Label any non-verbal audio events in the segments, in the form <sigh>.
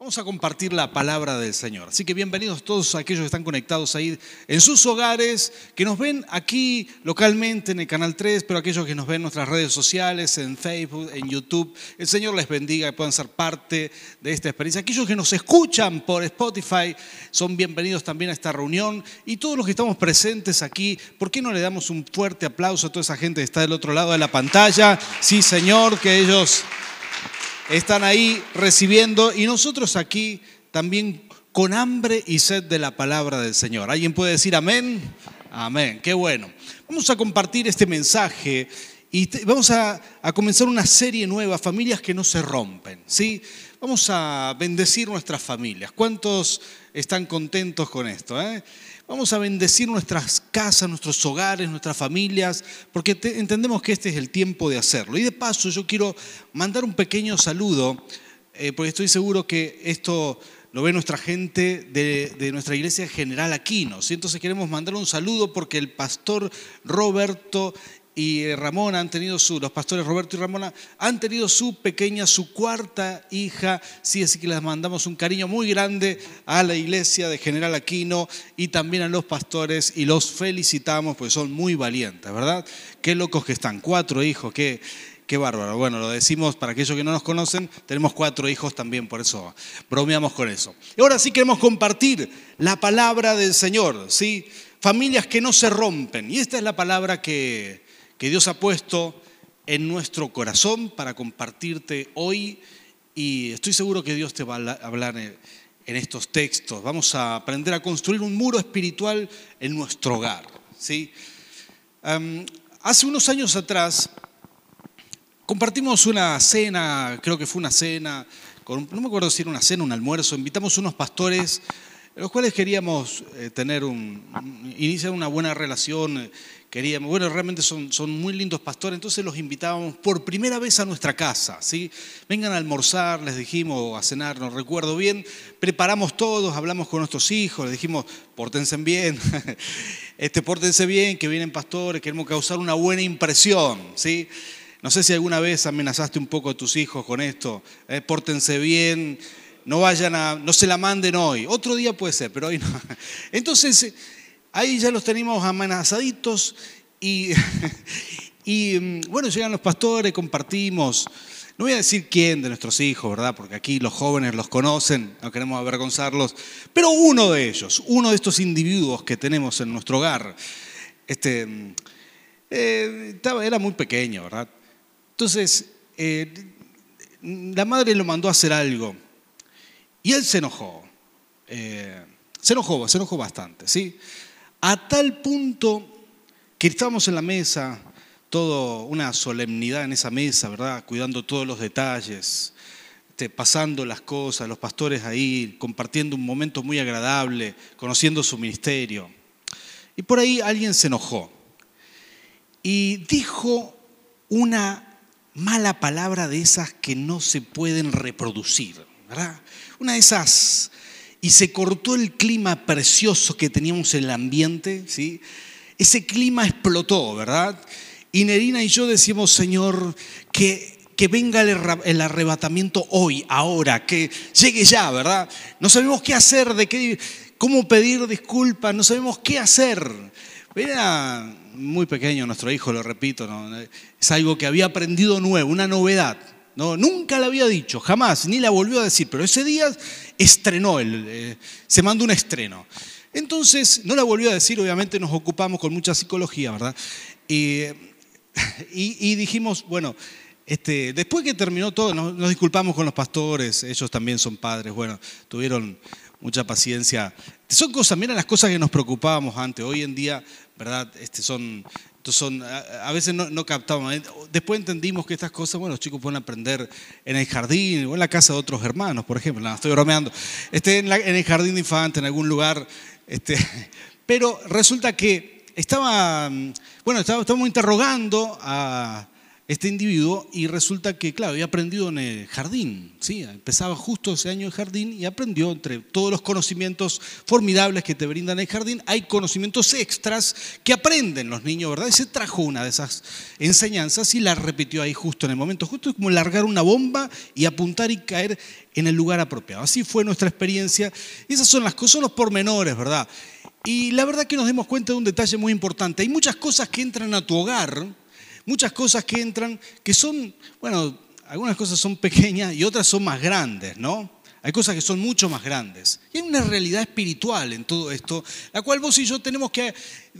Vamos a compartir la palabra del Señor. Así que bienvenidos todos aquellos que están conectados ahí en sus hogares, que nos ven aquí localmente en el Canal 3, pero aquellos que nos ven en nuestras redes sociales, en Facebook, en YouTube. El Señor les bendiga y puedan ser parte de esta experiencia. Aquellos que nos escuchan por Spotify son bienvenidos también a esta reunión. Y todos los que estamos presentes aquí, ¿por qué no le damos un fuerte aplauso a toda esa gente que está del otro lado de la pantalla? Sí, Señor, que ellos están ahí recibiendo y nosotros aquí también con hambre y sed de la palabra del Señor. ¿Alguien puede decir amén? Amén, qué bueno. Vamos a compartir este mensaje y vamos a, comenzar una serie nueva, familias que no se rompen, ¿sí? Vamos a bendecir nuestras familias. ¿Cuántos están contentos con esto? Eh? Vamos a bendecir nuestras casas, nuestros hogares, nuestras familias, porque entendemos que este es el tiempo de hacerlo. Y de paso yo quiero mandar un pequeño saludo, eh, porque estoy seguro que esto lo ve nuestra gente de, nuestra iglesia general Aquino. Entonces queremos mandar un saludo porque el pastor Roberto y Ramona han tenido su, los pastores Roberto y Ramona han tenido su pequeña, su cuarta hija, sí, así que les mandamos un cariño muy grande a la iglesia de General Aquino y también a los pastores y los felicitamos porque son muy valientes, ¿verdad? Qué locos que están, cuatro hijos, qué, qué bárbaro. Bueno, lo decimos para aquellos que no nos conocen, tenemos cuatro hijos también, por eso bromeamos con eso. Y ahora sí queremos compartir la palabra del Señor, ¿sí? Familias que no se rompen. Y esta es la palabra que que Dios ha puesto en nuestro corazón para compartirte hoy y estoy seguro que Dios te va a hablar en estos textos. Vamos a aprender a construir un muro espiritual en nuestro hogar. ¿sí? hace unos años atrás compartimos una cena, creo que fue una cena, no me acuerdo si era una cena, un almuerzo, invitamos unos pastores los cuales queríamos eh, tener un, iniciar una buena relación, queríamos, bueno, realmente son, son muy lindos pastores, entonces los invitábamos por primera vez a nuestra casa, ¿sí? Vengan a almorzar, les dijimos, o a cenar, no recuerdo bien, preparamos todos, hablamos con nuestros hijos, les dijimos, pórtense bien, <laughs> este, pórtense bien, que vienen pastores, queremos causar una buena impresión, ¿sí? No sé si alguna vez amenazaste un poco a tus hijos con esto, eh, pórtense bien, no vayan a, no se la manden hoy. Otro día puede ser, pero hoy no. <laughs> Entonces, ahí ya los tenemos amenazaditos <laughs> y, mm, bueno, llegan los pastores, compartimos. No voy a decir quién de nuestros hijos, ¿verdad? Porque aquí los jóvenes los conocen, no queremos avergonzarlos, pero uno de ellos, uno de estos individuos que tenemos en nuestro hogar, este, mm, eh, era muy pequeño, ¿verdad? Entonces, eh, la madre lo mandó a hacer algo y él se enojó. Eh, se enojó, se enojó bastante, ¿sí? A tal punto que estábamos en la mesa, todo una solemnidad en esa mesa, ¿verdad? Cuidando todos los detalles, este, pasando las cosas, los pastores ahí, compartiendo un momento muy agradable, conociendo su ministerio. Y por ahí alguien se enojó y dijo una mala palabra de esas que no se pueden reproducir, ¿verdad? Una de esas. Y se cortó el clima precioso que teníamos en el ambiente, ¿sí? Ese clima explotó, ¿verdad? Y Nerina y yo decimos, Señor, que, que venga el arrebatamiento hoy, ahora, que llegue ya, ¿verdad? No sabemos qué hacer, de qué, cómo pedir disculpas, no sabemos qué hacer. Era muy pequeño nuestro hijo, lo repito, es algo que había aprendido nuevo, una novedad. No, nunca la había dicho, jamás, ni la volvió a decir, pero ese día estrenó, el, eh, se mandó un estreno. Entonces, no la volvió a decir, obviamente nos ocupamos con mucha psicología, ¿verdad? <laughs> Y, dijimos, bueno, este, después que terminó todo, nos, nos, disculpamos con los pastores, ellos también son padres, bueno, tuvieron mucha paciencia. Son cosas, mira las cosas que nos preocupábamos antes, hoy en día, ¿verdad? Este, son entonces son, a, veces no, no, captamos. Después entendimos que estas cosas, bueno, los chicos pueden aprender en el jardín o en la casa de otros hermanos, por ejemplo. Estoy bromeando. Este, en, el jardín de infantes, en algún lugar. Este, <laughs> pero resulta que estaba, bueno, estábamos interrogando a, este individuo y resulta que, claro, había aprendido en el jardín, ¿sí? empezaba justo ese año el jardín y aprendió entre todos los conocimientos formidables que te brindan el jardín, hay conocimientos extras que aprenden los niños, ¿verdad? Y se trajo una de esas enseñanzas y la repitió ahí justo en el momento, justo como largar una bomba y apuntar y caer en el lugar apropiado. Así fue nuestra experiencia. Esas son las cosas, son los pormenores, ¿verdad? Y la verdad que nos demos cuenta de un detalle muy importante. Hay muchas cosas que entran a tu hogar, muchas cosas que entran que son, bueno, algunas cosas son pequeñas y otras son más grandes, ¿no? Hay cosas que son mucho más grandes. Y hay una realidad espiritual en todo esto, la cual vos y yo tenemos que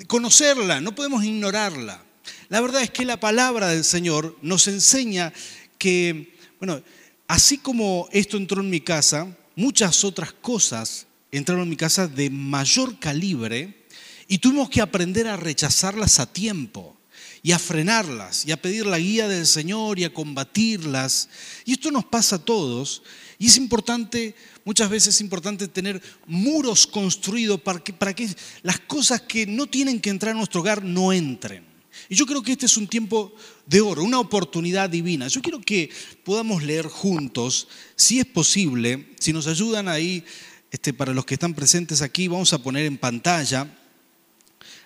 conocerla, no podemos ignorarla. La verdad es que la palabra del Señor nos enseña que, bueno, así como esto entró en mi casa, muchas otras cosas entraron en mi casa de mayor calibre y tuvimos que aprender a rechazarlas a tiempo y a frenarlas y a pedir la guía del Señor y a combatirlas. Y esto nos pasa a todos. Y es importante, muchas veces es importante tener muros construidos para que, para que las cosas que no tienen que entrar a nuestro hogar no entren. Y yo creo que este es un tiempo de oro, una oportunidad divina. Yo quiero que podamos leer juntos, si es posible, si nos ayudan ahí, este, para los que están presentes aquí, vamos a poner en pantalla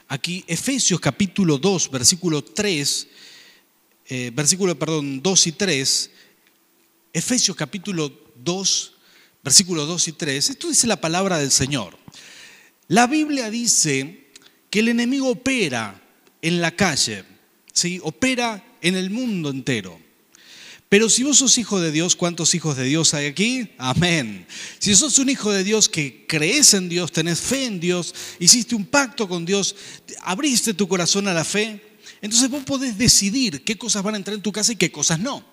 aquí Efesios capítulo 2, versículo 3, eh, versículo, perdón, 2 y 3, Efesios capítulo 2, versículo 2 y 3, esto dice la palabra del Señor. La Biblia dice que el enemigo opera en la calle, ¿sí? opera en el mundo entero. Pero si vos sos hijo de Dios, ¿cuántos hijos de Dios hay aquí? Amén. Si sos un hijo de Dios que crees en Dios, tenés fe en Dios, hiciste un pacto con Dios, abriste tu corazón a la fe, entonces vos podés decidir qué cosas van a entrar en tu casa y qué cosas no.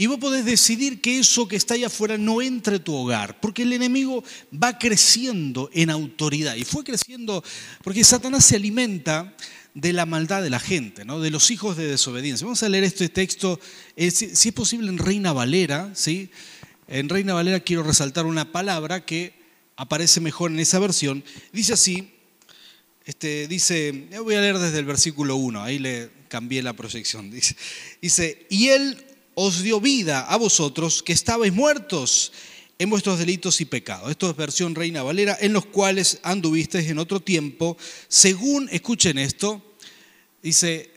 Y vos podés decidir que eso que está allá afuera no entre a tu hogar, porque el enemigo va creciendo en autoridad. Y fue creciendo porque Satanás se alimenta de la maldad de la gente, ¿no? de los hijos de desobediencia. Vamos a leer este texto, eh, si, es posible, en Reina Valera. ¿sí? En Reina Valera quiero resaltar una palabra que aparece mejor en esa versión. Dice así, este, dice, voy a leer desde el versículo 1, ahí le cambié la proyección. <laughs> Dice, dice, y Él os dio vida a vosotros que estabais muertos en vuestros delitos y pecados. Esto es versión Reina Valera, en los cuales anduvisteis en otro tiempo, según, escuchen esto, dice,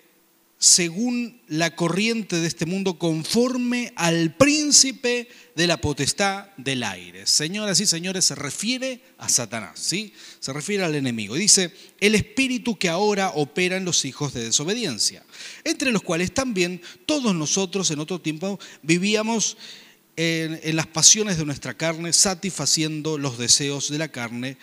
según la corriente de este mundo, conforme al príncipe de la potestad del aire. Señoras y señores, se refiere a Satanás, ¿sí? Se refiere al enemigo. Dice, el espíritu que ahora opera en los hijos de desobediencia, entre los cuales también todos nosotros en otro tiempo vivíamos en, las pasiones de nuestra carne, satisfaciendo los deseos de la carne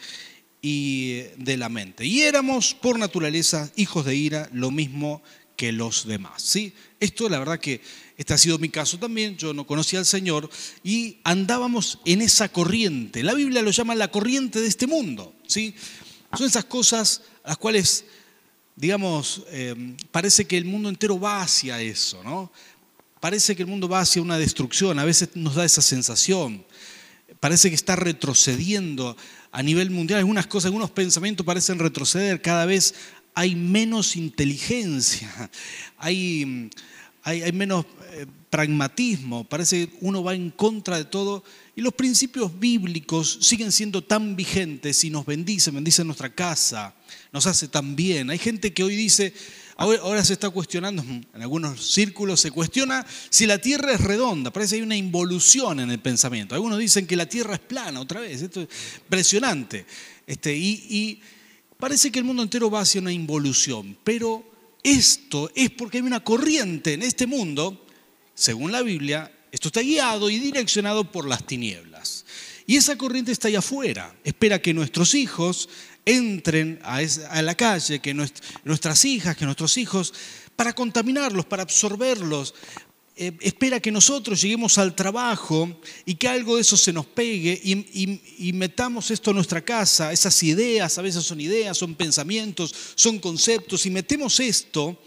y de la mente. Y éramos por naturaleza hijos de ira, lo mismo que los demás. ¿sí? Esto la verdad que este ha sido mi caso también, yo no conocía al Señor y andábamos en esa corriente. La Biblia lo llama la corriente de este mundo. ¿sí? Son esas cosas a las cuales, digamos, eh, parece que el mundo entero va hacia eso, ¿no? Parece que el mundo va hacia una destrucción, a veces nos da esa sensación. Parece que está retrocediendo a nivel mundial. Algunas cosas, algunos pensamientos parecen retroceder. Cada vez hay menos inteligencia, <laughs> hay, hay, menos eh, pragmatismo. Parece que uno va en contra de todo. Y los principios bíblicos siguen siendo tan vigentes y nos bendicen, bendicen nuestra casa, nos hace tan bien. Hay gente que hoy dice, Ahora, se está cuestionando, en algunos círculos se cuestiona si la Tierra es redonda. Parece que hay una involución en el pensamiento. Algunos dicen que la Tierra es plana otra vez. Esto es impresionante. Este, y, y parece que el mundo entero va hacia una involución. Pero esto es porque hay una corriente en este mundo, según la Biblia, esto está guiado y direccionado por las tinieblas. Y esa corriente está allá afuera. Espera que nuestros hijos entren a, la calle, que nuestras hijas, que nuestros hijos, para contaminarlos, para absorberlos. Eh, espera que nosotros lleguemos al trabajo y que algo de eso se nos pegue y, metamos esto en nuestra casa, esas ideas, a veces son ideas, son pensamientos, son conceptos, y metemos esto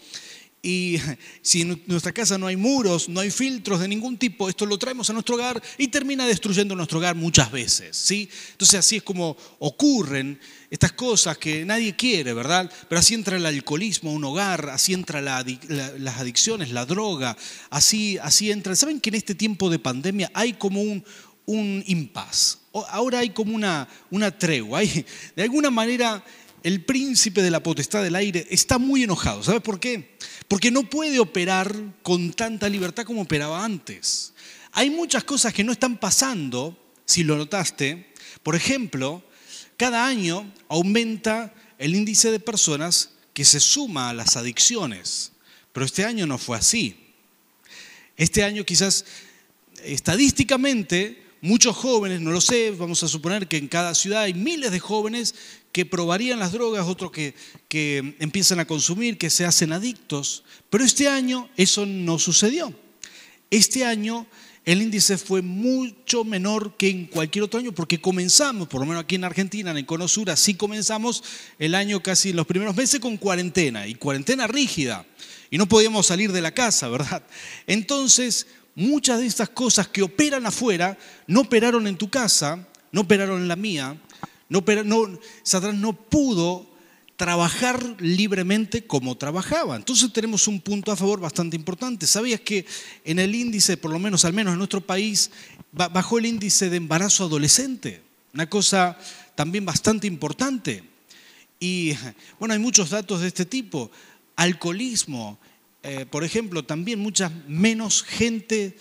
Y <laughs> si en nuestra casa no hay muros, no hay filtros de ningún tipo, esto lo traemos a nuestro hogar y termina destruyendo nuestro hogar muchas veces. ¿sí? Entonces así es como ocurren estas cosas que nadie quiere, ¿verdad? Pero así entra el alcoholismo a un hogar, así entra las adicciones, la droga, así, así entra. ¿Saben que en este tiempo de pandemia hay como un, un impas? Ahora hay como una, una tregua. Hay, de alguna manera el príncipe de la potestad del aire está muy enojado. ¿Sabes por qué? Porque no puede operar con tanta libertad como operaba antes. Hay muchas cosas que no están pasando, si lo notaste. Por ejemplo, cada año aumenta el índice de personas que se suma a las adicciones, pero este año no fue así. Este año quizás estadísticamente muchos jóvenes, no lo sé, vamos a suponer que en cada ciudad hay miles de jóvenes que probarían las drogas, otros que, que empiezan a consumir, que se hacen adictos, pero este año eso no sucedió. Este año el índice fue mucho menor que en cualquier otro año porque comenzamos, por lo menos aquí en Argentina, en Conosura, sí comenzamos el año casi en los primeros meses con cuarentena y cuarentena rígida y no podíamos salir de la casa, ¿verdad? Entonces, muchas de estas cosas que operan afuera no operaron en tu casa, no operaron en la mía, no, no, Satanás no pudo trabajar libremente como trabajaba. Entonces tenemos un punto a favor bastante importante. ¿Sabías que en el índice, por lo menos al menos en nuestro país, bajó el índice de embarazo adolescente? Una cosa también bastante importante. Y bueno, hay muchos datos de este tipo. Alcoholismo, eh, por ejemplo, también mucha menos gente,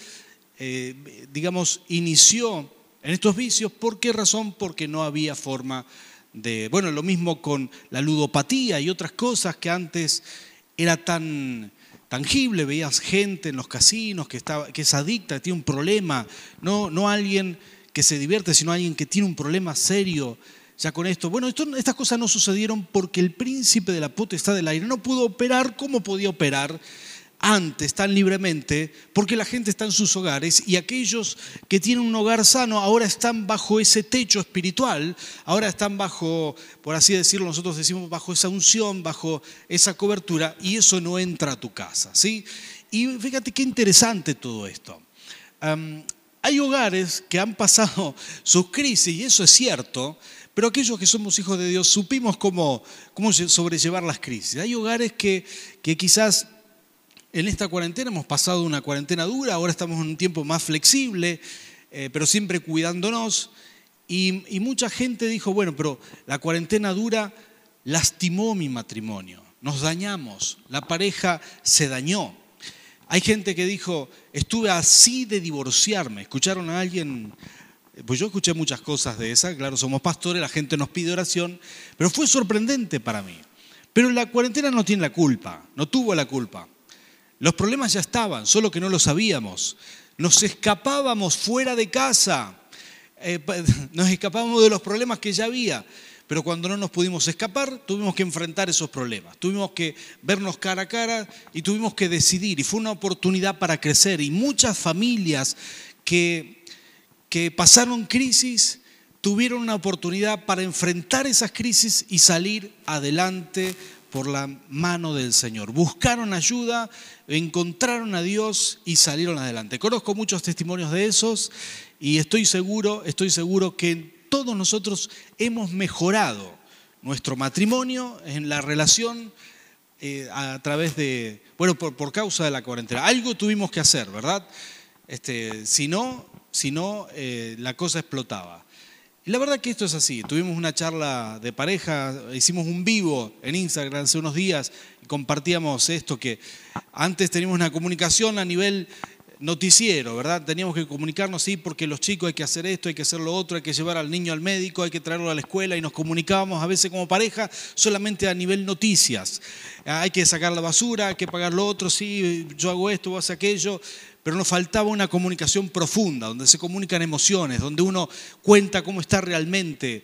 eh, digamos, inició en estos vicios. ¿Por qué razón? Porque no había forma bueno, lo mismo con la ludopatía y otras cosas que antes era tan tangible, veías gente en los casinos que, estaba, que es adicta, que tiene un problema, no, no alguien que se divierte, sino alguien que tiene un problema serio ya con esto. Bueno, estas cosas no sucedieron porque el príncipe de la potestad del aire no pudo operar como podía operar antes tan libremente porque la gente está en sus hogares y aquellos que tienen un hogar sano ahora están bajo ese techo espiritual, ahora están bajo, por así decirlo, nosotros decimos bajo esa unción, bajo esa cobertura y eso no entra a tu casa, ¿sí? Y fíjate qué interesante todo esto. hay hogares que han pasado sus crisis y eso es cierto, pero aquellos que somos hijos de Dios supimos cómo, cómo sobrellevar las crisis. Hay hogares que, que quizás en esta cuarentena hemos pasado una cuarentena dura, ahora estamos en un tiempo más flexible, eh, pero siempre cuidándonos. Y, y mucha gente dijo, bueno, pero la cuarentena dura lastimó mi matrimonio, nos dañamos, la pareja se dañó. Hay gente que dijo, estuve así de divorciarme. ¿Escucharon a alguien? Pues yo escuché muchas cosas de esas, claro, somos pastores, la gente nos pide oración, pero fue sorprendente para mí. Pero la cuarentena no tiene la culpa, no tuvo la culpa. Los problemas ya estaban, solo que no lo sabíamos. Nos escapábamos fuera de casa, eh, <laughs> nos escapábamos de los problemas que ya había. Pero cuando no nos pudimos escapar, tuvimos que enfrentar esos problemas, tuvimos que vernos cara a cara y tuvimos que decidir. Y fue una oportunidad para crecer. Y muchas familias que, que pasaron crisis tuvieron una oportunidad para enfrentar esas crisis y salir adelante por la mano del Señor. Buscaron ayuda, encontraron a Dios y salieron adelante. Conozco muchos testimonios de esos y estoy seguro, estoy seguro que todos nosotros hemos mejorado nuestro matrimonio en la relación eh, a través de, bueno, por, causa de la cuarentena. Algo tuvimos que hacer, ¿verdad? Este, si no, si no eh, la cosa explotaba. La verdad que esto es así. Tuvimos una charla de pareja, hicimos un vivo en Instagram hace unos días y compartíamos esto que antes teníamos una comunicación a nivel noticiero, ¿verdad? Teníamos que comunicarnos, sí, porque los chicos hay que hacer esto, hay que hacer lo otro, hay que llevar al niño al médico, hay que traerlo a la escuela y nos comunicábamos a veces como pareja solamente a nivel noticias. Hay que sacar la basura, hay que pagar lo otro, sí, yo hago esto, vos aquello pero nos faltaba una comunicación profunda, donde se comunican emociones, donde uno cuenta cómo está realmente.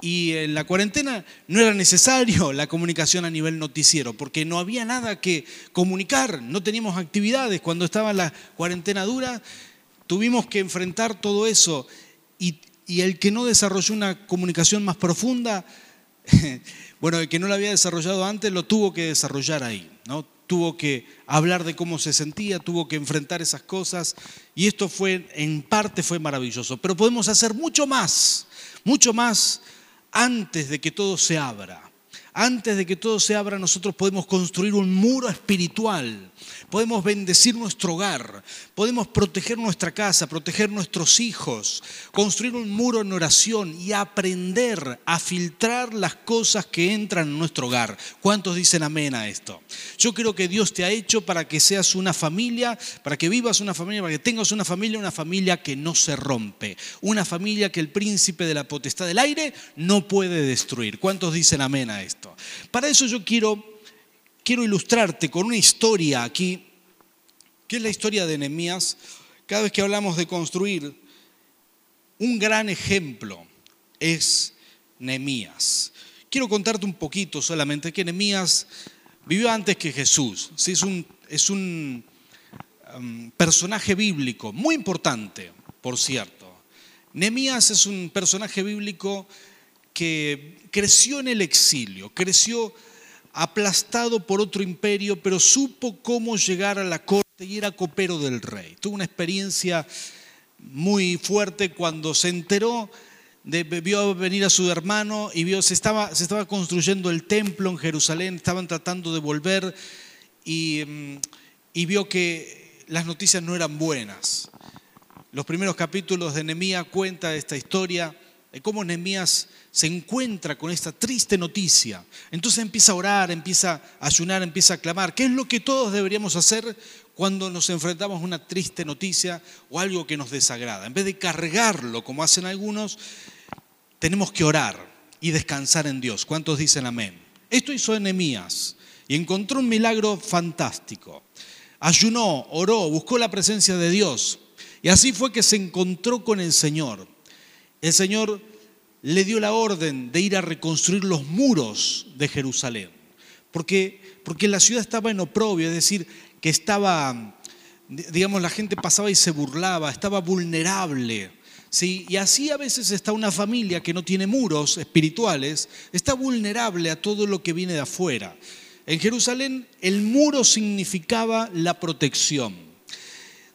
Y en la cuarentena no era necesario <laughs> la comunicación a nivel noticiero, porque no había nada que comunicar, no teníamos actividades. Cuando estaba la cuarentena dura, tuvimos que enfrentar todo eso. Y, el que no desarrolló una comunicación más profunda, <laughs> bueno, el que no la había desarrollado antes lo tuvo que desarrollar ahí. ¿no? Tuvo que hablar de cómo se sentía, tuvo que enfrentar esas cosas y esto fue, en parte fue maravilloso. Pero podemos hacer mucho más, mucho más antes de que todo se abra. Antes de que todo se abra, nosotros podemos construir un muro espiritual podemos bendecir nuestro hogar, podemos proteger nuestra casa, proteger nuestros hijos, construir un muro en oración y aprender a filtrar las cosas que entran en nuestro hogar. ¿Cuántos dicen amén a esto? Yo creo que Dios te ha hecho para que seas una familia, para que vivas una familia, para que tengas una familia, una familia que no se rompe, una familia que el príncipe de la potestad del aire no puede destruir. ¿Cuántos dicen amén a esto? Para eso yo quiero quiero ilustrarte con una historia aquí, que es la historia de Nehemías. Cada vez que hablamos de construir, un gran ejemplo es Nehemías. Quiero contarte un poquito solamente que Nehemías vivió antes que Jesús. Es un, es un um, personaje bíblico muy importante, por cierto. Nehemías es un personaje bíblico que creció en el exilio, creció aplastado por otro imperio, pero supo cómo llegar a la corte y era copero del rey. Tuvo una experiencia muy fuerte cuando se enteró, de, vio venir a su hermano y vio, se estaba, se estaba construyendo el templo en Jerusalén, estaban tratando de volver y, mm, y vio que las noticias no eran buenas. Los primeros capítulos de Nehemías cuenta esta historia de cómo Nehemías se encuentra con esta triste noticia. Entonces empieza a orar, empieza a ayunar, empieza a clamar. ¿Qué es lo que todos deberíamos hacer cuando nos enfrentamos a una triste noticia o algo que nos desagrada? En vez de cargarlo como hacen algunos, tenemos que orar y descansar en Dios. ¿Cuántos dicen amén? Esto hizo Nehemías y encontró un milagro fantástico. Ayunó, oró, buscó la presencia de Dios y así fue que se encontró con el Señor el Señor le dio la orden de ir a reconstruir los muros de Jerusalén, porque, porque la ciudad estaba en oprobio, es decir, que estaba, digamos, la gente pasaba y se burlaba, estaba vulnerable. ¿sí? Y así a veces está una familia que no tiene muros espirituales, está vulnerable a todo lo que viene de afuera. En Jerusalén el muro significaba la protección.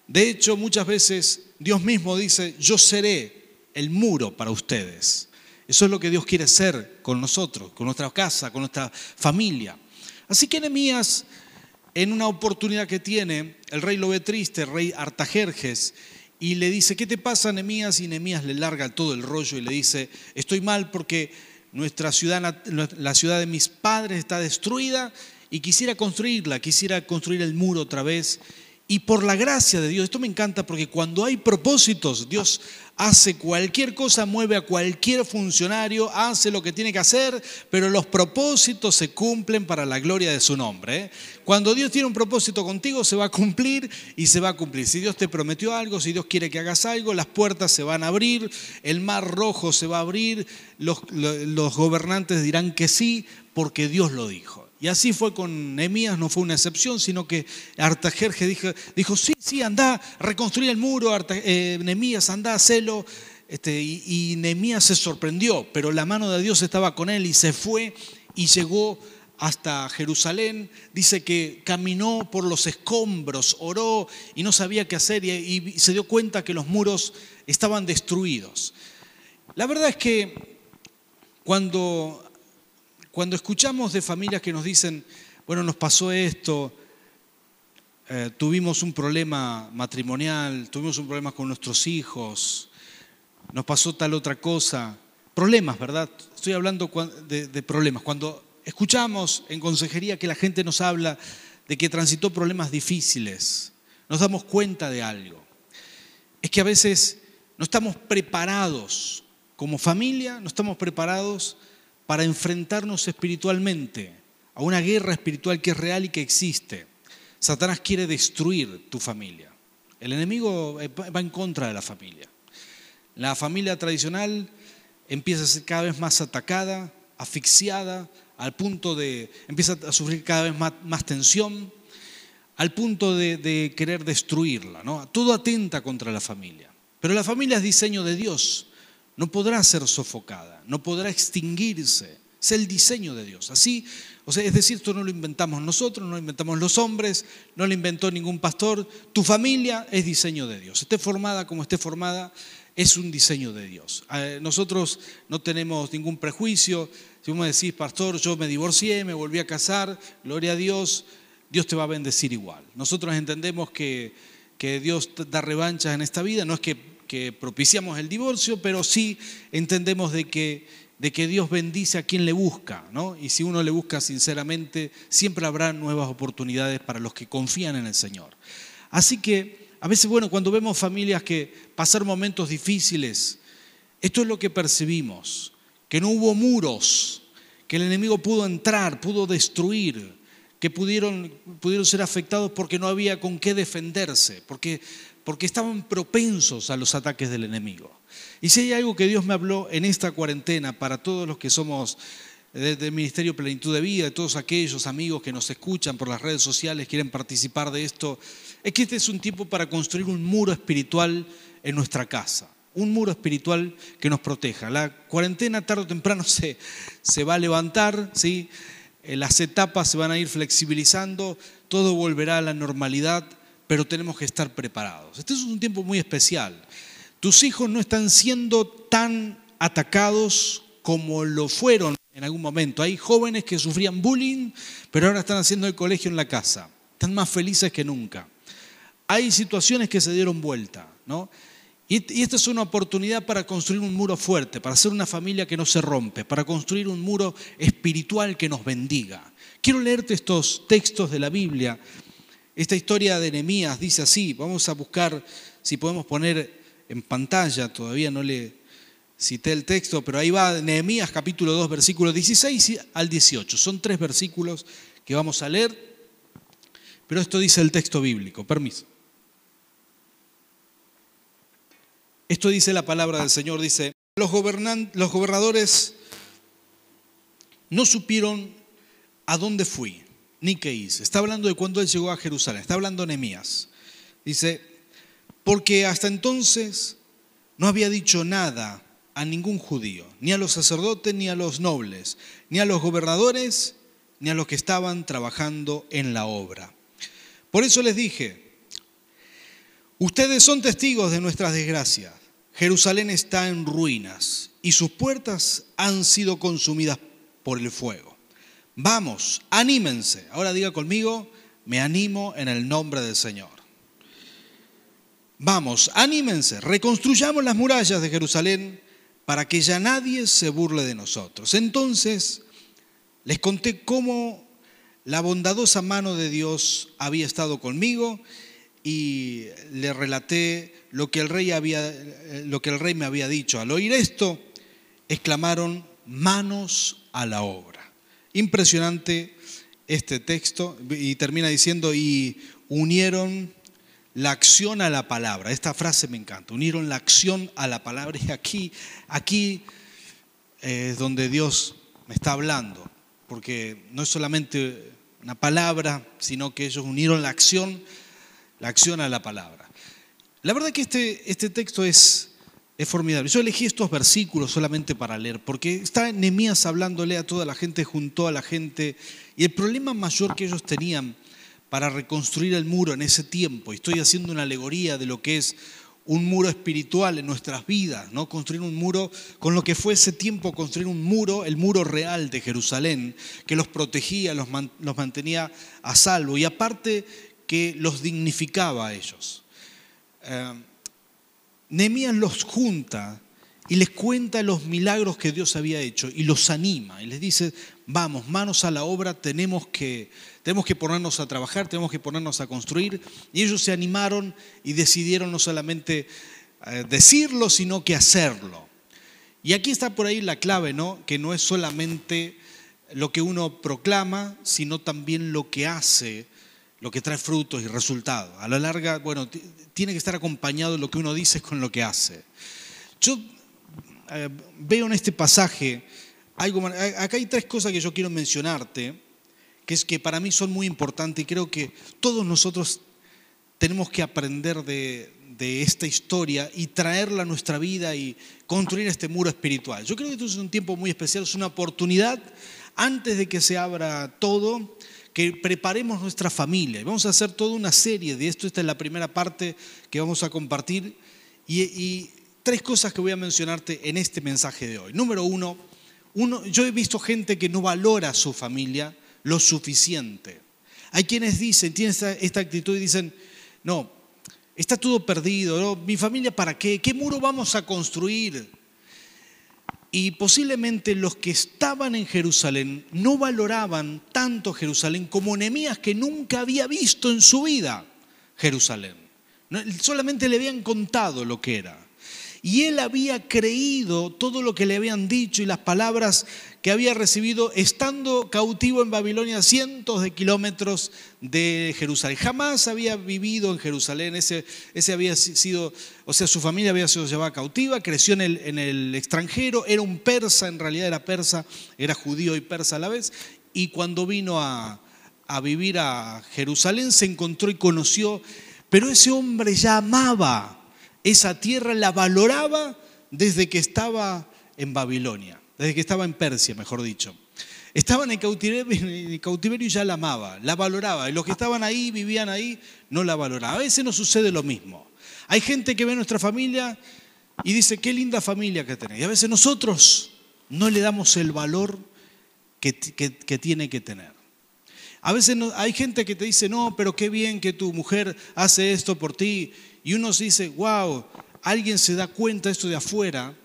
De hecho, muchas veces Dios mismo dice, yo seré el muro para ustedes. Eso es lo que Dios quiere hacer con nosotros, con nuestra casa, con nuestra familia. Así que Nehemías, en una oportunidad que tiene, el rey lo ve triste, el rey Artajerjes, y le dice, ¿qué te pasa, Nehemías? Y Nehemías le larga todo el rollo y le dice, estoy mal porque nuestra ciudad, la ciudad de mis padres está destruida y quisiera construirla, quisiera construir el muro otra vez. Y por la gracia de Dios, esto me encanta porque cuando hay propósitos, Dios hace cualquier cosa, mueve a cualquier funcionario, hace lo que tiene que hacer, pero los propósitos se cumplen para la gloria de su nombre. ¿eh? Cuando Dios tiene un propósito contigo, se va a cumplir y se va a cumplir. Si Dios te prometió algo, si Dios quiere que hagas algo, las puertas se van a abrir, el mar rojo se va a abrir, los, los gobernantes dirán que sí, porque Dios lo dijo. Y así fue con Nehemías, no fue una excepción, sino que Artajerje dijo, dijo sí, sí, anda, reconstruir el muro, eh, Nehemías, anda, hacelo. Este, y, y Nehemías se sorprendió, pero la mano de Dios estaba con él y se fue y llegó hasta Jerusalén, dice que caminó por los escombros, oró y no sabía qué hacer y, y, se dio cuenta que los muros estaban destruidos. La verdad es que cuando cuando escuchamos de familias que nos dicen, bueno, nos pasó esto, eh, tuvimos un problema matrimonial, tuvimos un problema con nuestros hijos, nos pasó tal otra cosa, problemas, ¿verdad? Estoy hablando de, de problemas. Cuando escuchamos en consejería que la gente nos habla de que transitó problemas difíciles, nos damos cuenta de algo. Es que a veces no estamos preparados como familia, no estamos preparados para enfrentarnos espiritualmente a una guerra espiritual que es real y que existe. Satanás quiere destruir tu familia. El enemigo va en contra de la familia. La familia tradicional empieza a ser cada vez más atacada, asfixiada, al punto de, empieza a sufrir cada vez más, más tensión, al punto de, de querer destruirla. ¿no? Todo atenta contra la familia. Pero la familia es diseño de Dios no podrá ser sofocada, no podrá extinguirse. Es el diseño de Dios. Así O sea, es decir, esto no lo inventamos nosotros, no lo inventamos los hombres, no lo inventó ningún pastor. Tu familia es diseño de Dios. Esté formada como esté formada, es un diseño de Dios. Eh, nosotros no tenemos ningún prejuicio. Si vos me decís, pastor, yo me divorcié, me volví a casar, gloria a Dios, Dios te va a bendecir igual. Nosotros entendemos que, que Dios da revanchas en esta vida, no es que, que propiciamos el divorcio, pero sí entendemos de que de que Dios bendice a quien le busca, ¿no? Y si uno le busca sinceramente, siempre habrá nuevas oportunidades para los que confían en el Señor. Así que a veces, bueno, cuando vemos familias que pasaron momentos difíciles, esto es lo que percibimos, que no hubo muros, que el enemigo pudo entrar, pudo destruir, que pudieron, pudieron ser afectados porque no había con qué defenderse, porque, porque estaban propensos a los ataques del enemigo. Y si hay algo que Dios me habló en esta cuarentena para todos los que somos del Ministerio Plenitud de Vida, de todos aquellos amigos que nos escuchan por las redes sociales, quieren participar de esto, es que este es un tiempo para construir un muro espiritual en nuestra casa, un muro espiritual que nos proteja. La cuarentena tarde o temprano <laughs> se, se va a levantar, ¿sí? Eh, las etapas se van a ir flexibilizando, todo volverá a la normalidad, pero tenemos que estar preparados. Este es un tiempo muy especial. Tus hijos no están siendo tan atacados como lo fueron en algún momento. Hay jóvenes que sufrían bullying, pero ahora están haciendo el colegio en la casa. Están más felices que nunca. Hay situaciones que se dieron vuelta, ¿no? Y, esta es una oportunidad para construir un muro fuerte, para hacer una familia que no se rompe, para construir un muro espiritual que nos bendiga. Quiero leerte estos textos de la Biblia. Esta historia de Nehemías dice así, vamos a buscar si podemos poner en pantalla, todavía no le cité el texto, pero ahí va Nehemías capítulo 2, versículos 16 al 18. Son tres versículos que vamos a leer, pero esto dice el texto bíblico. Permiso. Esto dice la palabra del Señor, dice, los, los gobernadores no supieron a dónde fui, ni qué hice. Está hablando de cuando él llegó a Jerusalén, está hablando Nehemías. Dice, porque hasta entonces no había dicho nada a ningún judío, ni a los sacerdotes, ni a los nobles, ni a los gobernadores, ni a los que estaban trabajando en la obra. Por eso les dije, ustedes son testigos de nuestras desgracias. Jerusalén está en ruinas y sus puertas han sido consumidas por el fuego. Vamos, anímense. Ahora diga conmigo, me animo en el nombre del Señor. Vamos, anímense, reconstruyamos las murallas de Jerusalén para que ya nadie se burle de nosotros. Entonces les conté cómo la bondadosa mano de Dios había estado conmigo y le relaté lo que el rey, había, lo que el rey me había dicho. Al oír esto, exclamaron, manos a la obra. Impresionante este texto y termina diciendo, y unieron la acción a la palabra. Esta frase me encanta. Unieron la acción a la palabra y aquí, aquí es donde Dios me está hablando, porque no es solamente una palabra, sino que ellos unieron la acción, la acción a la palabra. La verdad que este, este texto es, es formidable. Yo elegí estos versículos solamente para leer, porque está Nehemías hablándole a toda la gente, junto a la gente, y el problema mayor que ellos tenían para reconstruir el muro en ese tiempo. Y estoy haciendo una alegoría de lo que es un muro espiritual en nuestras vidas, ¿no? Construir un muro con lo que fue ese tiempo, construir un muro, el muro real de Jerusalén, que los protegía, los, mantenía a salvo y aparte que los dignificaba a ellos. Eh, los junta y les cuenta los milagros que Dios había hecho y los anima y les dice, vamos, manos a la obra, tenemos que, tenemos que ponernos a trabajar, tenemos que ponernos a construir. Y ellos se animaron y decidieron no solamente eh, decirlo, sino que hacerlo. Y aquí está por ahí la clave, ¿no? Que no es solamente lo que uno proclama, sino también lo que hace, lo que trae frutos y resultados. A la larga, bueno, tiene que estar acompañado lo que uno dice con lo que hace. Yo eh, veo en este pasaje algo, acá hay tres cosas que yo quiero mencionarte, que es que para mí son muy importantes y creo que todos nosotros tenemos que aprender de, esta historia y traerla a nuestra vida y construir este muro espiritual. Yo creo que esto es un tiempo muy especial, es una oportunidad antes de que se abra todo, que preparemos nuestra familia. Vamos a hacer toda una serie de esto, esta es la primera parte que vamos a compartir y, tres cosas que voy a mencionarte en este mensaje de hoy. Número uno, uno, yo he visto gente que no valora a su familia lo suficiente. Hay quienes dicen, tienen esta, actitud y dicen, no, está todo perdido, mi familia para qué, qué muro vamos a construir. Y posiblemente los que estaban en Jerusalén no valoraban tanto Jerusalén como Nehemías que nunca había visto en su vida Jerusalén. Solamente le habían contado lo que era. Y él había creído todo lo que le habían dicho y las palabras que había recibido estando cautivo en Babilonia, cientos de kilómetros de Jerusalén. Jamás había vivido en Jerusalén, ese, ese había sido, o sea, su familia había sido llevada cautiva, creció en el, extranjero, era un persa, en realidad era persa, era judío y persa a la vez, y cuando vino a, a vivir a Jerusalén se encontró y conoció, pero ese hombre ya amaba esa tierra la valoraba desde que estaba en Babilonia, desde que estaba en Persia, mejor dicho. Estaban en cautiverio, cautiverio y ya la amaba, la valoraba. Y los que estaban ahí, vivían ahí, no la valoraban. A veces nos sucede lo mismo. Hay gente que ve nuestra familia y dice, qué linda familia que tenés. Y a veces nosotros no le damos el valor que, que tiene que tener. A veces hay gente que te dice, no, pero qué bien que tu mujer hace esto por ti y uno se dice, wow, alguien se da cuenta de esto de afuera.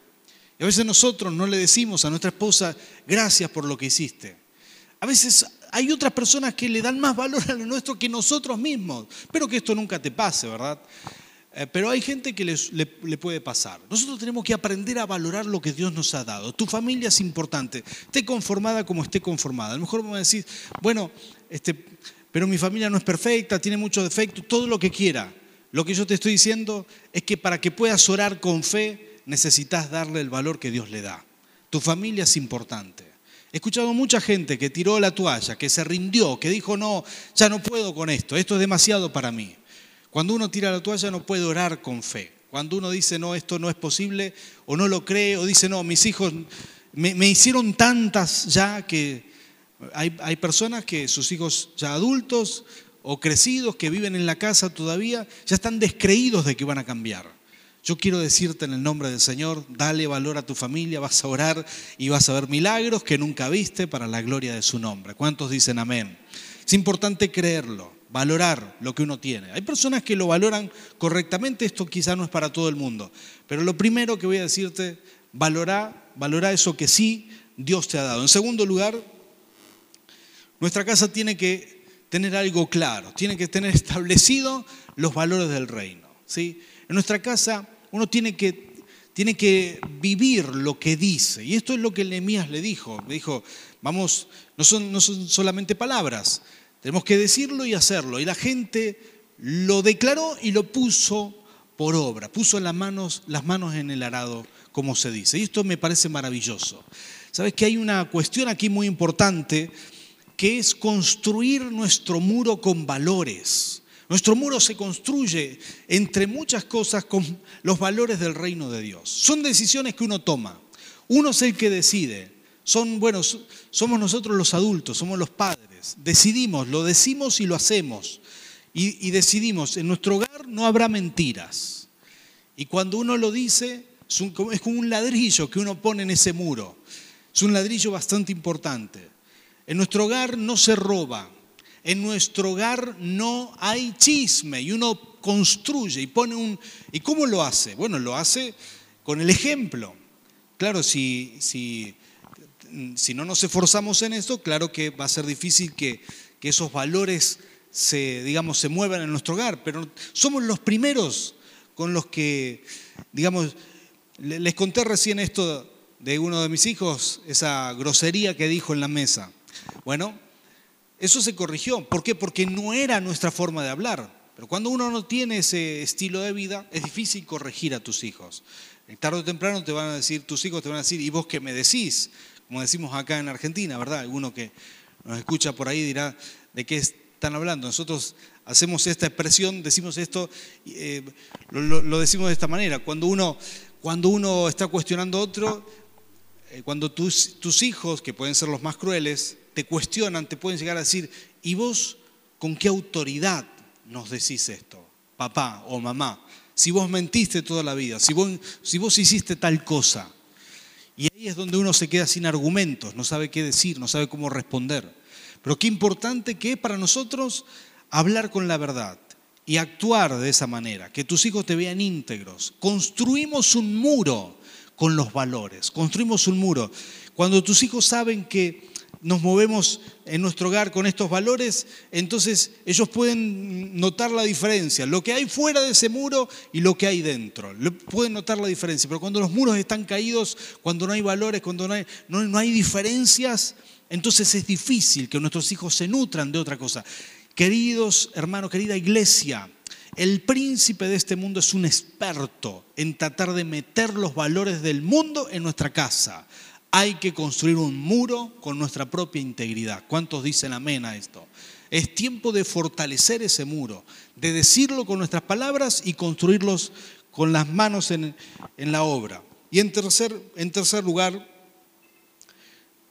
Y a veces nosotros no le decimos a nuestra esposa, gracias por lo que hiciste. A veces hay otras personas que le dan más valor a lo nuestro que nosotros mismos. Espero que esto nunca te pase, ¿verdad? Eh, pero hay gente que le, puede pasar. Nosotros tenemos que aprender a valorar lo que Dios nos ha dado. Tu familia es importante. Esté conformada como esté conformada. A lo mejor vamos a decir, bueno, este, pero mi familia no es perfecta, tiene muchos defectos, todo lo que quiera. Lo que yo te estoy diciendo es que para que puedas orar con fe necesitas darle el valor que Dios le da. Tu familia es importante. He escuchado mucha gente que tiró la toalla, que se rindió, que dijo, no, ya no puedo con esto, esto es demasiado para mí. Cuando uno tira la toalla no puede orar con fe. Cuando uno dice, no, esto no es posible, o no lo cree, o dice, no, mis hijos me, hicieron tantas ya que hay, hay personas que sus hijos ya adultos o crecidos que viven en la casa todavía, ya están descreídos de que van a cambiar. Yo quiero decirte en el nombre del Señor, dale valor a tu familia, vas a orar y vas a ver milagros que nunca viste para la gloria de su nombre. ¿Cuántos dicen amén? Es importante creerlo, valorar lo que uno tiene. Hay personas que lo valoran correctamente, esto quizá no es para todo el mundo, pero lo primero que voy a decirte, valora, valora eso que sí Dios te ha dado. En segundo lugar, nuestra casa tiene que tener algo claro, tiene que tener <laughs> establecido los valores del reino. ¿sí? En nuestra casa uno tiene que, tiene que vivir lo que dice. Y esto es lo que Nehemías le dijo. Le dijo, vamos, no son, no son solamente palabras, tenemos que decirlo y hacerlo. Y la gente lo declaró y lo puso por obra, puso las manos, las manos en el arado, como se dice. Y esto me parece maravilloso. Sabes que hay una cuestión aquí muy importante que es construir nuestro muro con valores. Nuestro muro se construye, entre muchas cosas, con los valores del reino de Dios. Son decisiones que uno toma. Uno es el que decide. Son, bueno, somos nosotros los adultos, somos los padres. Decidimos, lo decimos y lo hacemos. Y, decidimos, en nuestro hogar no habrá mentiras. Y cuando uno lo dice, es como un ladrillo que uno pone en ese muro. Es un ladrillo bastante importante. En nuestro hogar no se roba. En nuestro hogar no hay chisme y uno construye y pone un... ¿Y cómo lo hace? Bueno, lo hace con el ejemplo. Claro, si, si, si no nos esforzamos en esto, claro que va a ser difícil que, que esos valores se, digamos, se muevan en nuestro hogar, pero somos los primeros con los que, digamos, les conté recién esto de uno de mis hijos, esa grosería que dijo en la mesa. Bueno, eso se corrigió. ¿Por qué? Porque no era nuestra forma de hablar. Pero cuando uno no tiene ese estilo de vida, es difícil corregir a tus hijos. Tarde o temprano te van a decir, tus hijos te van a decir, ¿y vos qué me decís? Como decimos acá en Argentina, ¿verdad? Alguno que nos escucha por ahí dirá, ¿de qué están hablando? Nosotros hacemos esta expresión, decimos esto, eh, lo, decimos de esta manera. Cuando uno, cuando uno está cuestionando a otro, eh, cuando tus, tus hijos, que pueden ser los más crueles, te cuestionan, te pueden llegar a decir, ¿y vos con qué autoridad nos decís esto, papá o mamá? Si vos mentiste toda la vida, si vos, si vos hiciste tal cosa. Y ahí es donde uno se queda sin argumentos, no sabe qué decir, no sabe cómo responder. Pero qué importante que es para nosotros hablar con la verdad y actuar de esa manera, que tus hijos te vean íntegros. Construimos un muro con los valores, construimos un muro. Cuando tus hijos saben que nos movemos en nuestro hogar con estos valores, entonces ellos pueden notar la diferencia, lo que hay fuera de ese muro y lo que hay dentro. Pueden notar la diferencia, pero cuando los muros están caídos, cuando no hay valores, cuando no hay, no, no hay diferencias, entonces es difícil que nuestros hijos se nutran de otra cosa. Queridos hermanos, querida iglesia, el príncipe de este mundo es un experto en tratar de meter los valores del mundo en nuestra casa. Hay que construir un muro con nuestra propia integridad. ¿Cuántos dicen amén a esto? Es tiempo de fortalecer ese muro, de decirlo con nuestras palabras y construirlos con las manos en, la obra. Y en tercer, en tercer lugar,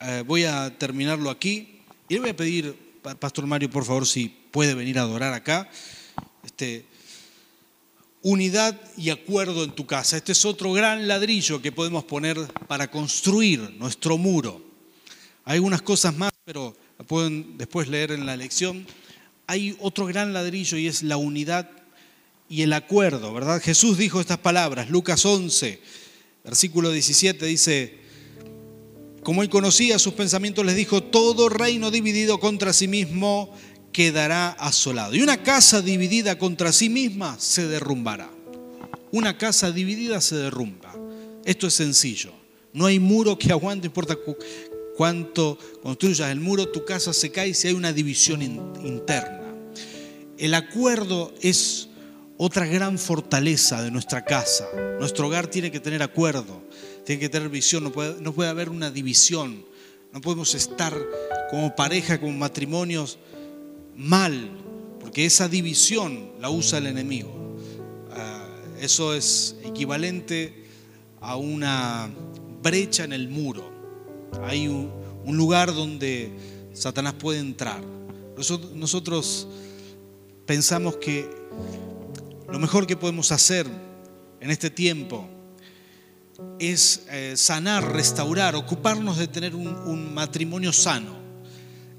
eh, voy a terminarlo aquí y le voy a pedir Pastor Mario, por favor, si puede venir a adorar acá. Este, unidad y acuerdo en tu casa. Este es otro gran ladrillo que podemos poner para construir nuestro muro. Hay algunas cosas más, pero la pueden después leer en la lección. Hay otro gran ladrillo y es la unidad y el acuerdo, ¿verdad? Jesús dijo estas palabras, Lucas 11, versículo 17, dice, como él conocía sus pensamientos, les dijo, todo reino dividido contra sí mismo quedará asolado. Y una casa dividida contra sí misma se derrumbará. Una casa dividida se derrumba. Esto es sencillo. No hay muro que aguante, importa cuánto construyas el muro, tu casa se cae si hay una división interna. El acuerdo es otra gran fortaleza de nuestra casa. Nuestro hogar tiene que tener acuerdo tiene que tener visión, no puede, no puede haber una división. No podemos estar como pareja, como matrimonios mal, porque esa división la usa el enemigo. Ah, eso es equivalente a una brecha en el muro. Hay un, lugar donde Satanás puede entrar. Nosotros pensamos que lo mejor que podemos hacer en este tiempo es eh, sanar, restaurar, ocuparnos de tener un, matrimonio sano.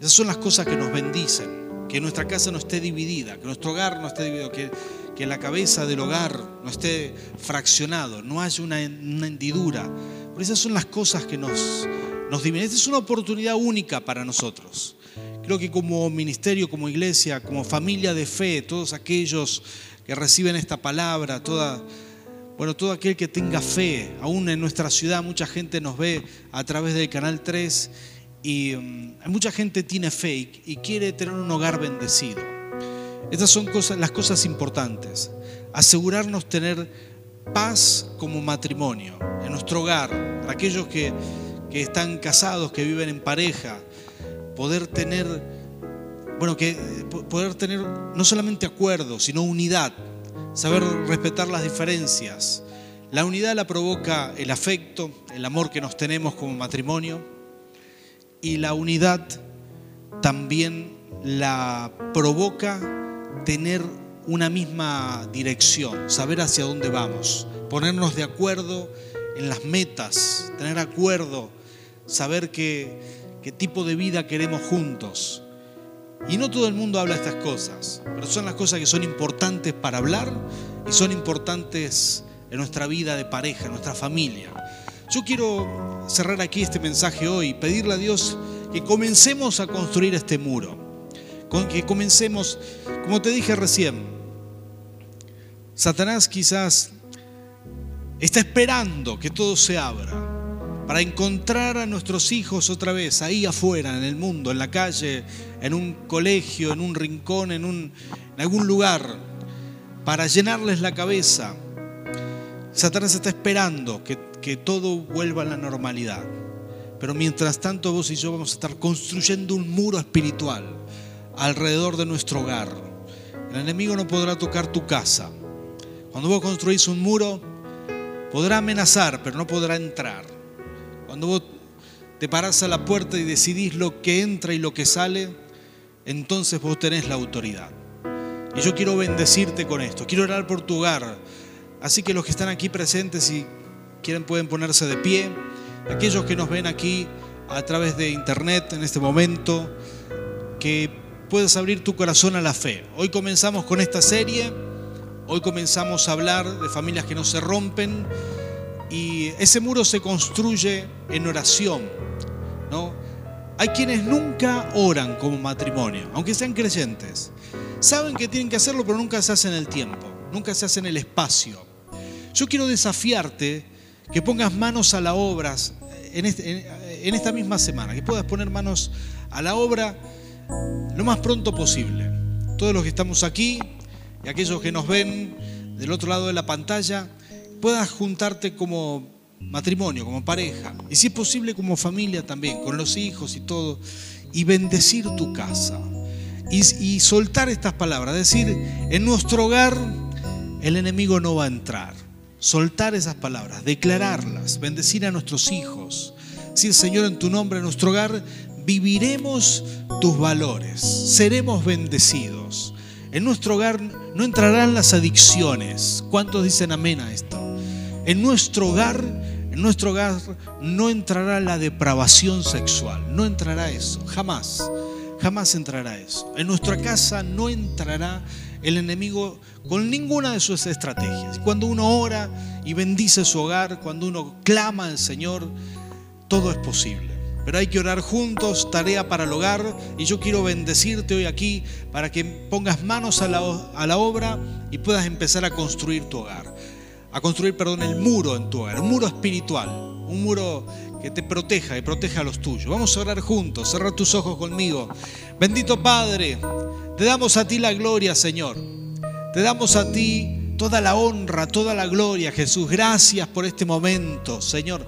Esas son las cosas que nos bendicen, que nuestra casa no esté dividida, que nuestro hogar no esté dividido, que, que la cabeza del hogar no esté fraccionado, no haya una, hendidura. Por esas son las cosas que nos, nos dividen. Esta es una oportunidad única para nosotros. Creo que como ministerio, como iglesia, como familia de fe, todos aquellos que reciben esta palabra, toda bueno, todo aquel que tenga fe, aún en nuestra ciudad mucha gente nos ve a través del Canal 3 y mm, mucha gente tiene fe y, quiere tener un hogar bendecido. Estas son las cosas importantes. Asegurarnos tener paz como matrimonio en nuestro hogar, para aquellos que, que están casados, que viven en pareja, poder tener, bueno, que poder tener no solamente acuerdo, sino unidad saber respetar las diferencias. La unidad la provoca el afecto, el amor que nos tenemos como matrimonio y la unidad también la provoca tener una misma dirección, saber hacia dónde vamos, ponernos de acuerdo en las metas, tener acuerdo, saber qué, tipo de vida queremos juntos. Y no todo el mundo habla estas cosas, pero son las cosas que son importantes para hablar y son importantes en nuestra vida de pareja, en nuestra familia. Yo quiero cerrar aquí este mensaje hoy, pedirle a Dios que comencemos a construir este muro, que comencemos, como te dije recién, Satanás quizás está esperando que todo se abra para encontrar a nuestros hijos otra vez ahí afuera, en el mundo, en la calle, en un colegio, en un rincón, en, un, en algún lugar, para llenarles la cabeza. Satanás está esperando que, que todo vuelva a la normalidad. Pero mientras tanto vos y yo vamos a estar construyendo un muro espiritual alrededor de nuestro hogar. El enemigo no podrá tocar tu casa. Cuando vos construís un muro, podrá amenazar, pero no podrá entrar. Cuando vos te parás a la puerta y decidís lo que entra y lo que sale, entonces vos tenés la autoridad. Y yo quiero bendecirte con esto, quiero orar por tu hogar. Así que los que están aquí presentes, si quieren, pueden ponerse de pie. Aquellos que nos ven aquí a través de internet en este momento, que puedas abrir tu corazón a la fe. Hoy comenzamos con esta serie, hoy comenzamos a hablar de familias que no se rompen y ese muro se construye en oración, ¿no? Hay quienes nunca oran como matrimonio, aunque sean creyentes. Saben que tienen que hacerlo, pero nunca se hacen el tiempo, nunca se hacen el espacio. Yo quiero desafiarte que pongas manos a la obra en, este, en esta misma semana, que puedas poner manos a la obra lo más pronto posible. Todos los que estamos aquí y aquellos que nos ven del otro lado de la pantalla, puedas juntarte como matrimonio, como pareja, y si es posible como familia también, con los hijos y todo, y bendecir tu casa. Y soltar estas palabras, decir, en nuestro hogar el enemigo no va a entrar. Soltar esas palabras, declararlas, bendecir a nuestros hijos. Decir, Señor, en tu nombre, en nuestro hogar, viviremos tus valores, seremos bendecidos. En nuestro hogar no entrarán las adicciones. ¿Cuántos dicen amén a esto? En nuestro hogar, en nuestro hogar no entrará la depravación sexual, no entrará eso, jamás. Jamás entrará eso. En nuestra casa no entrará el enemigo con ninguna de sus estrategias. Cuando uno ora y bendice su hogar, cuando uno clama al Señor, todo es posible pero hay que orar juntos, tarea para el hogar, y yo quiero bendecirte hoy aquí para que pongas manos a la, a la obra y puedas empezar a construir tu hogar, a construir, perdón, el muro en tu hogar, un muro espiritual, un muro que te proteja y proteja a los tuyos. Vamos a orar juntos, cerrar tus ojos conmigo. Bendito Padre, te damos a ti la gloria, Señor. Te damos a ti toda la honra, toda la gloria, Jesús. Gracias por este momento, Señor.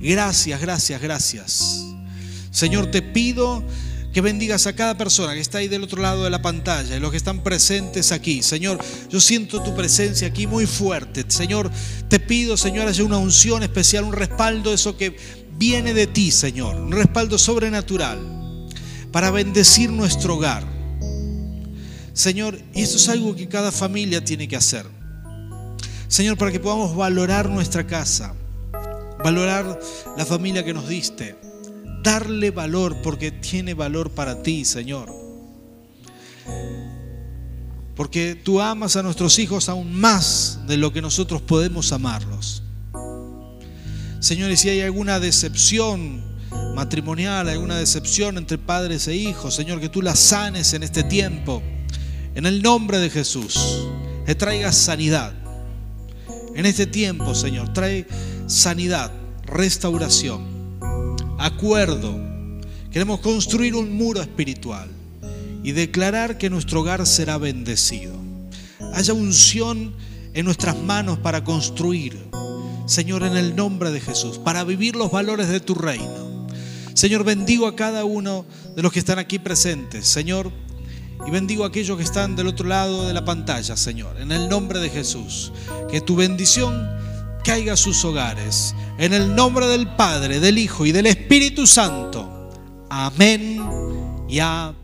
Gracias, gracias, gracias. Señor, te pido que bendigas a cada persona que está ahí del otro lado de la pantalla y los que están presentes aquí. Señor, yo siento tu presencia aquí muy fuerte. Señor, te pido, Señor, haya una unción especial, un respaldo, eso que viene de ti, Señor, un respaldo sobrenatural para bendecir nuestro hogar. Señor, y esto es algo que cada familia tiene que hacer. Señor, para que podamos valorar nuestra casa, valorar la familia que nos diste darle valor porque tiene valor para ti, Señor. Porque tú amas a nuestros hijos aún más de lo que nosotros podemos amarlos. Señor, y si hay alguna decepción matrimonial, alguna decepción entre padres e hijos, Señor, que tú la sanes en este tiempo. En el nombre de Jesús, que traigas sanidad. En este tiempo, Señor, trae sanidad, restauración acuerdo. Queremos construir un muro espiritual y declarar que nuestro hogar será bendecido. Haya unción en nuestras manos para construir, Señor, en el nombre de Jesús, para vivir los valores de tu reino. Señor, bendigo a cada uno de los que están aquí presentes, Señor, y bendigo a aquellos que están del otro lado de la pantalla, Señor, en el nombre de Jesús. Que tu bendición caiga a sus hogares. En el nombre del Padre, del Hijo y del Espíritu Santo. Amén y amén.